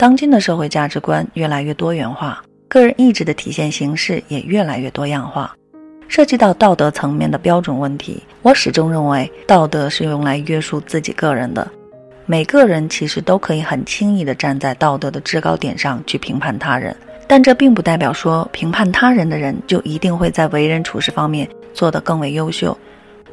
当今的社会价值观越来越多元化，个人意志的体现形式也越来越多样化。涉及到道德层面的标准问题，我始终认为，道德是用来约束自己个人的。每个人其实都可以很轻易地站在道德的制高点上去评判他人，但这并不代表说评判他人的人就一定会在为人处事方面做得更为优秀。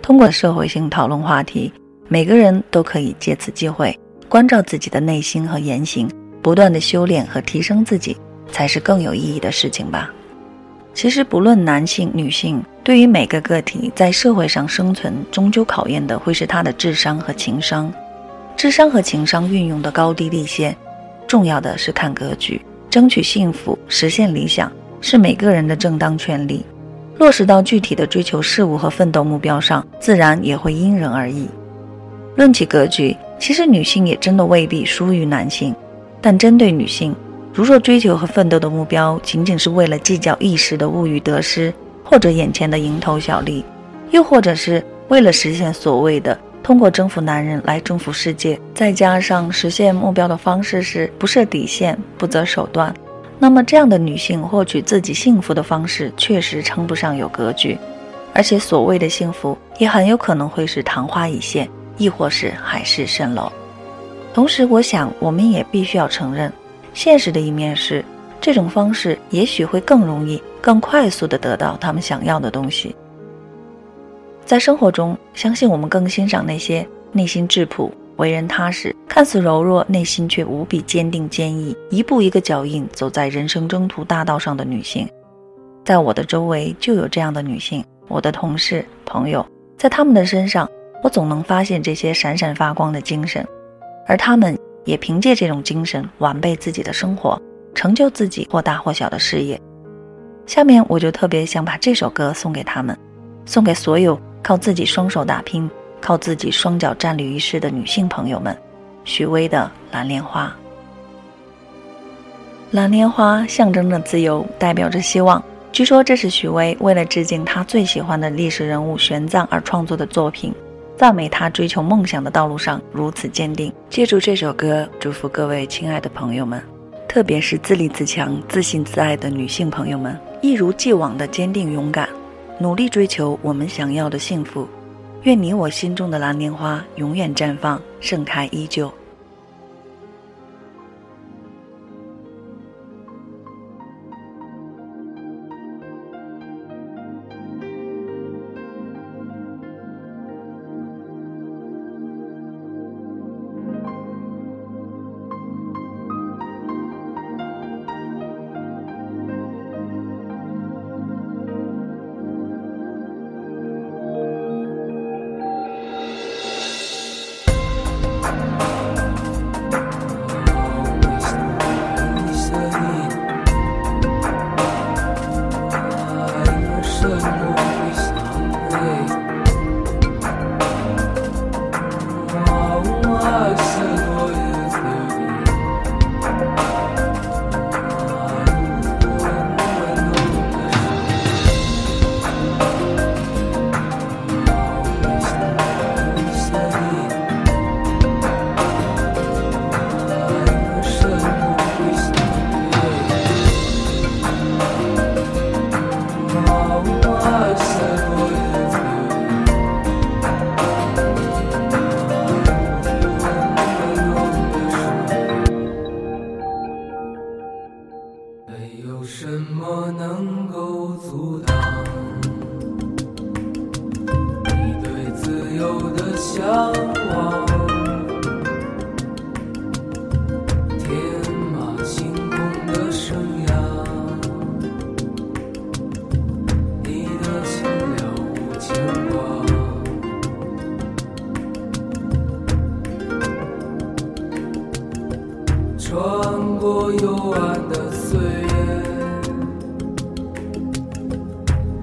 通过社会性讨论话题，每个人都可以借此机会关照自己的内心和言行。不断的修炼和提升自己，才是更有意义的事情吧。其实，不论男性女性，对于每个个体在社会上生存，终究考验的会是他的智商和情商。智商和情商运用的高低立现，重要的是看格局。争取幸福、实现理想，是每个人的正当权利。落实到具体的追求事物和奋斗目标上，自然也会因人而异。论起格局，其实女性也真的未必输于男性。但针对女性，如若追求和奋斗的目标仅仅是为了计较一时的物欲得失，或者眼前的蝇头小利，又或者是为了实现所谓的通过征服男人来征服世界，再加上实现目标的方式是不设底线、不择手段，那么这样的女性获取自己幸福的方式确实称不上有格局，而且所谓的幸福也很有可能会是昙花一现，亦或是海市蜃楼。同时，我想我们也必须要承认，现实的一面是，这种方式也许会更容易、更快速地得到他们想要的东西。在生活中，相信我们更欣赏那些内心质朴、为人踏实、看似柔弱，内心却无比坚定坚毅，一步一个脚印走在人生征途大道上的女性。在我的周围就有这样的女性，我的同事、朋友，在他们的身上，我总能发现这些闪闪发光的精神。而他们也凭借这种精神完备自己的生活，成就自己或大或小的事业。下面我就特别想把这首歌送给他们，送给所有靠自己双手打拼、靠自己双脚站立于世的女性朋友们。许巍的《蓝莲花》，蓝莲花象征着自由，代表着希望。据说这是许巍为了致敬他最喜欢的历史人物玄奘而创作的作品。赞美他追求梦想的道路上如此坚定。借助这首歌，祝福各位亲爱的朋友们，特别是自立自强、自信自爱的女性朋友们，一如既往的坚定勇敢，努力追求我们想要的幸福。愿你我心中的蓝莲花永远绽放，盛开依旧。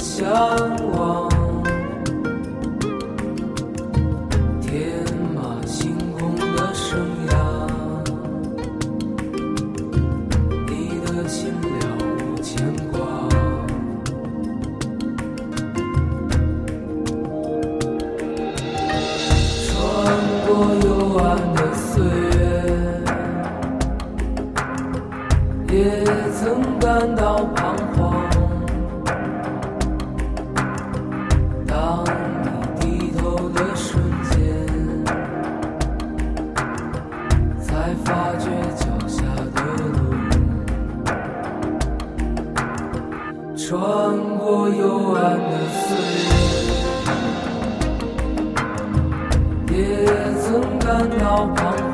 向往。才发觉脚下的路。穿过幽暗的岁月也曾感到彷